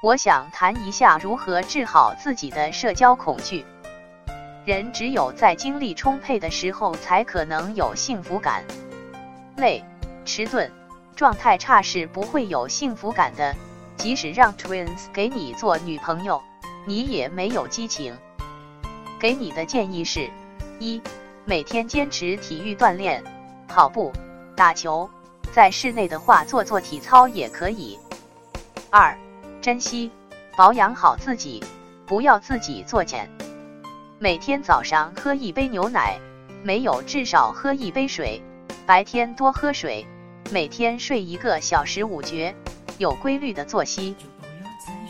我想谈一下如何治好自己的社交恐惧。人只有在精力充沛的时候，才可能有幸福感。累、迟钝、状态差是不会有幸福感的。即使让 Twins 给你做女朋友，你也没有激情。给你的建议是：一、每天坚持体育锻炼，跑步、打球，在室内的话做做体操也可以。二、珍惜保养好自己，不要自己作茧。每天早上喝一杯牛奶，没有至少喝一杯水。白天多喝水，每天睡一个小时午觉，有规律的作息。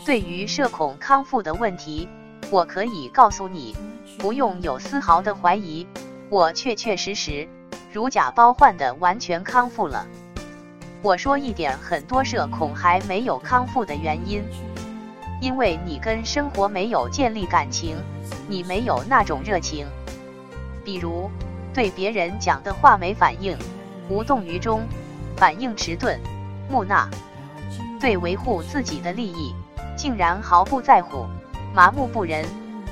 对于社恐康复的问题，我可以告诉你，不用有丝毫的怀疑，我确确实实如假包换的完全康复了。我说一点，很多社恐还没有康复的原因，因为你跟生活没有建立感情，你没有那种热情。比如对别人讲的话没反应，无动于衷，反应迟钝，木讷；对维护自己的利益，竟然毫不在乎，麻木不仁，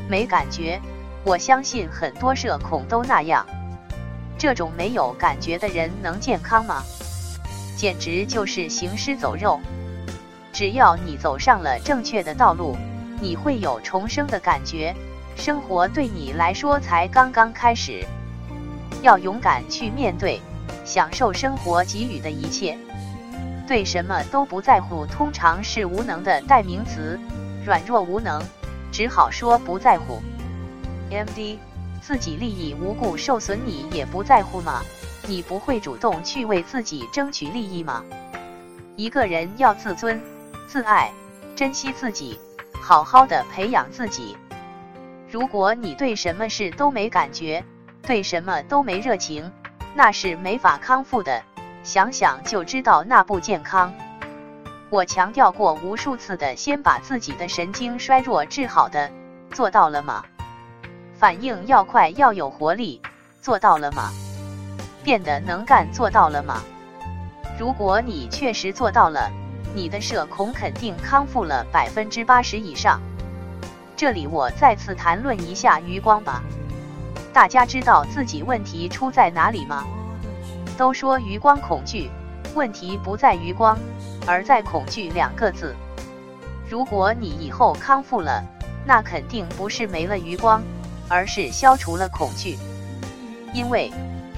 没感觉。我相信很多社恐都那样。这种没有感觉的人能健康吗？简直就是行尸走肉。只要你走上了正确的道路，你会有重生的感觉。生活对你来说才刚刚开始，要勇敢去面对，享受生活给予的一切。对什么都不在乎，通常是无能的代名词，软弱无能，只好说不在乎。M.D. 自己利益无故受损，你也不在乎吗？你不会主动去为自己争取利益吗？一个人要自尊、自爱、珍惜自己，好好的培养自己。如果你对什么事都没感觉，对什么都没热情，那是没法康复的。想想就知道那不健康。我强调过无数次的，先把自己的神经衰弱治好的，做到了吗？反应要快，要有活力，做到了吗？变得能干做到了吗？如果你确实做到了，你的社恐肯定康复了百分之八十以上。这里我再次谈论一下余光吧。大家知道自己问题出在哪里吗？都说余光恐惧，问题不在余光，而在恐惧两个字。如果你以后康复了，那肯定不是没了余光，而是消除了恐惧，因为。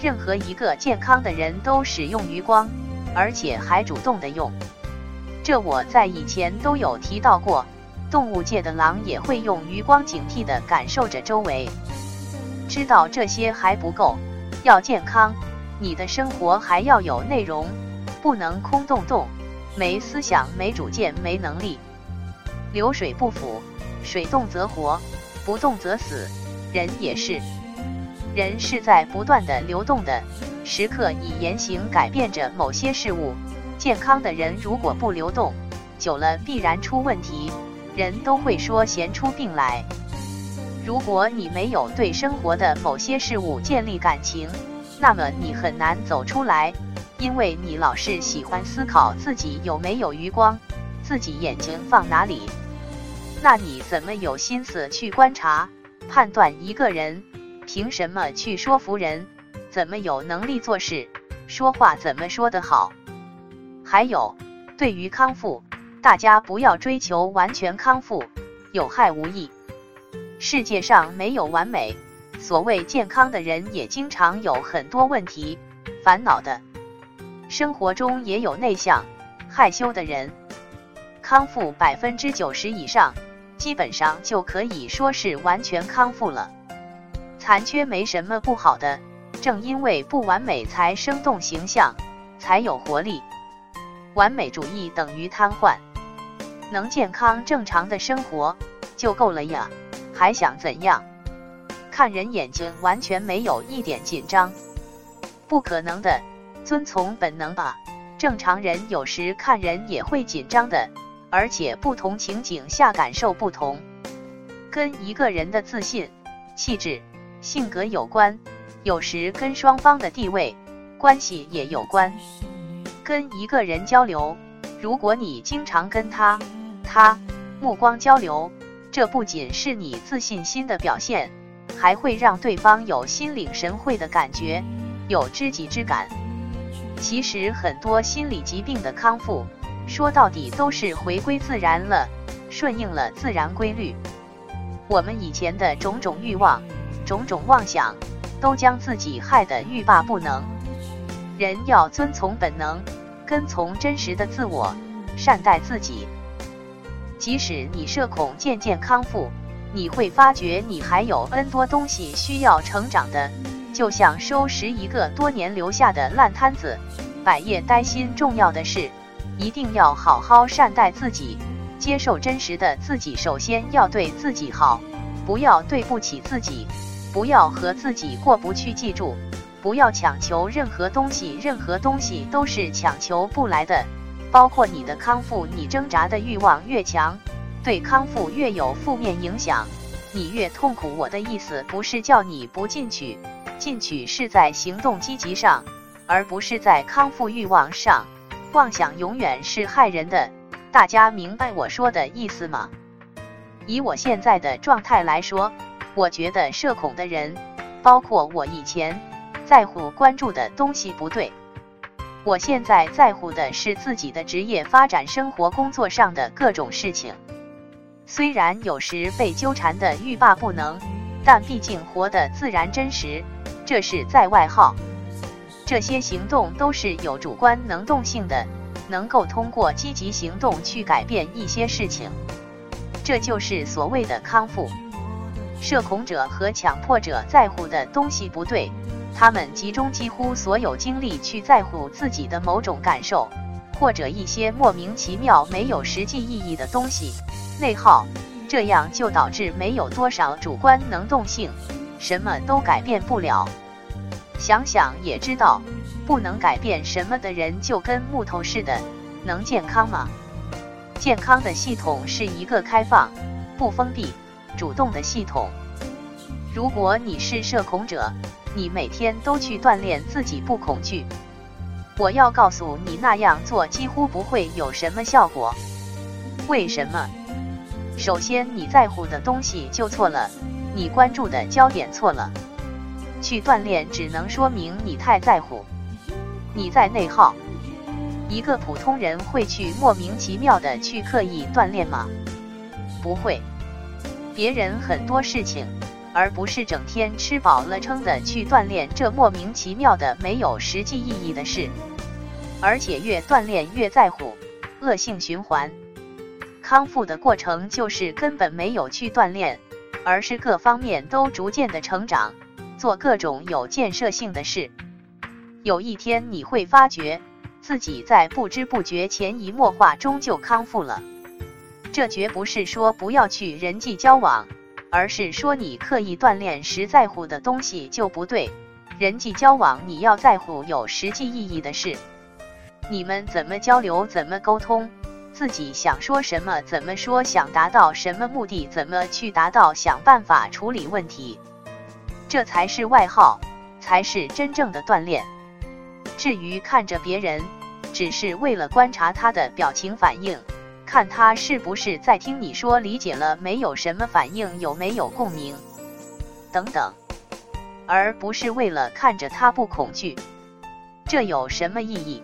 任何一个健康的人都使用余光，而且还主动的用。这我在以前都有提到过。动物界的狼也会用余光，警惕的感受着周围。知道这些还不够，要健康，你的生活还要有内容，不能空洞洞，没思想、没主见、没能力。流水不腐，水动则活，不动则死。人也是。人是在不断的流动的，时刻以言行改变着某些事物。健康的人如果不流动，久了必然出问题，人都会说闲出病来。如果你没有对生活的某些事物建立感情，那么你很难走出来，因为你老是喜欢思考自己有没有余光，自己眼睛放哪里。那你怎么有心思去观察、判断一个人？凭什么去说服人？怎么有能力做事？说话怎么说得好？还有，对于康复，大家不要追求完全康复，有害无益。世界上没有完美，所谓健康的人也经常有很多问题、烦恼的。生活中也有内向、害羞的人。康复百分之九十以上，基本上就可以说是完全康复了。残缺没什么不好的，正因为不完美才生动形象，才有活力。完美主义等于瘫痪，能健康正常的生活就够了呀，还想怎样？看人眼睛完全没有一点紧张，不可能的，遵从本能吧。正常人有时看人也会紧张的，而且不同情景下感受不同，跟一个人的自信、气质。性格有关，有时跟双方的地位关系也有关。跟一个人交流，如果你经常跟他、他、目光交流，这不仅是你自信心的表现，还会让对方有心领神会的感觉，有知己之感。其实很多心理疾病的康复，说到底都是回归自然了，顺应了自然规律。我们以前的种种欲望、种种妄想，都将自己害得欲罢不能。人要遵从本能，跟从真实的自我，善待自己。即使你社恐渐渐康复，你会发觉你还有 N 多东西需要成长的，就像收拾一个多年留下的烂摊子，百业待心。重要的是，一定要好好善待自己，接受真实的自己。首先要对自己好，不要对不起自己，不要和自己过不去。记住，不要强求任何东西，任何东西都是强求不来的。包括你的康复，你挣扎的欲望越强，对康复越有负面影响，你越痛苦。我的意思不是叫你不进取，进取是在行动积极上，而不是在康复欲望上。妄想永远是害人的，大家明白我说的意思吗？以我现在的状态来说，我觉得社恐的人，包括我以前在乎关注的东西不对。我现在在乎的是自己的职业发展、生活、工作上的各种事情。虽然有时被纠缠的欲罢不能，但毕竟活得自然真实，这是在外号。这些行动都是有主观能动性的，能够通过积极行动去改变一些事情。这就是所谓的康复。社恐者和强迫者在乎的东西不对。他们集中几乎所有精力去在乎自己的某种感受，或者一些莫名其妙、没有实际意义的东西，内耗，这样就导致没有多少主观能动性，什么都改变不了。想想也知道，不能改变什么的人就跟木头似的，能健康吗？健康的系统是一个开放、不封闭、主动的系统。如果你是社恐者，你每天都去锻炼自己不恐惧，我要告诉你，那样做几乎不会有什么效果。为什么？首先，你在乎的东西就错了，你关注的焦点错了。去锻炼只能说明你太在乎，你在内耗。一个普通人会去莫名其妙的去刻意锻炼吗？不会。别人很多事情。而不是整天吃饱了撑的去锻炼这莫名其妙的没有实际意义的事，而且越锻炼越在乎，恶性循环。康复的过程就是根本没有去锻炼，而是各方面都逐渐的成长，做各种有建设性的事。有一天你会发觉自己在不知不觉、潜移默化中就康复了。这绝不是说不要去人际交往。而是说你刻意锻炼时在乎的东西就不对。人际交往你要在乎有实际意义的事。你们怎么交流，怎么沟通，自己想说什么怎么说，想达到什么目的怎么去达到，想办法处理问题，这才是外号，才是真正的锻炼。至于看着别人，只是为了观察他的表情反应。看他是不是在听你说，理解了没有？什么反应？有没有共鸣？等等，而不是为了看着他不恐惧，这有什么意义？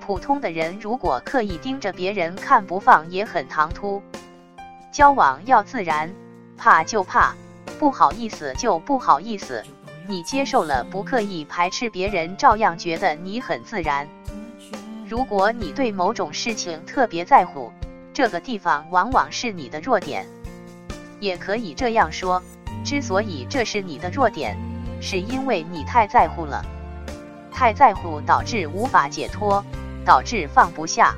普通的人如果刻意盯着别人看不放，也很唐突。交往要自然，怕就怕，不好意思就不好意思。你接受了，不刻意排斥别人，照样觉得你很自然。如果你对某种事情特别在乎，这个地方往往是你的弱点。也可以这样说，之所以这是你的弱点，是因为你太在乎了。太在乎导致无法解脱，导致放不下。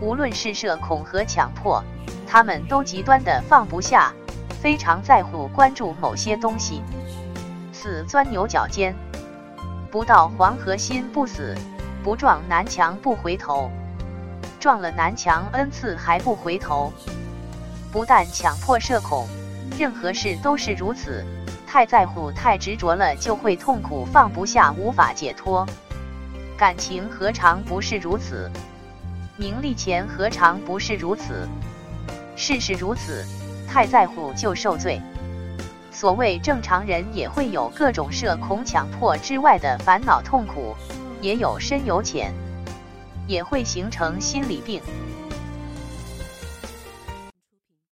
无论是社恐和强迫，他们都极端的放不下，非常在乎关注某些东西。四钻牛角尖，不到黄河心不死。不撞南墙不回头，撞了南墙 n 次还不回头。不但强迫社恐，任何事都是如此。太在乎、太执着了，就会痛苦、放不下、无法解脱。感情何尝不是如此？名利钱何尝不是如此？事事如此，太在乎就受罪。所谓正常人也会有各种社恐、强迫之外的烦恼痛苦，也有深有浅也会形成心理病。